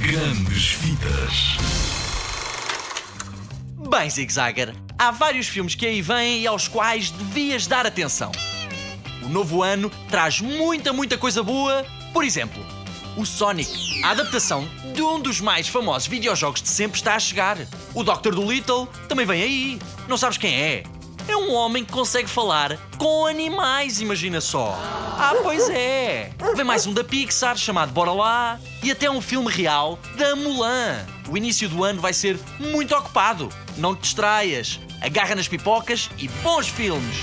Grandes Vidas. Bem, Zig Zagger, há vários filmes que aí vêm e aos quais devias dar atenção. O novo ano traz muita, muita coisa boa. Por exemplo, o Sonic, a adaptação de um dos mais famosos videojogos de sempre, está a chegar. O Dr. Dolittle também vem aí. Não sabes quem é? É um homem que consegue falar com animais, imagina só. Ah, pois é. Vem mais um da Pixar chamado Bora Lá e até um filme real da Mulan. O início do ano vai ser muito ocupado. Não te distraias. Agarra nas pipocas e bons filmes.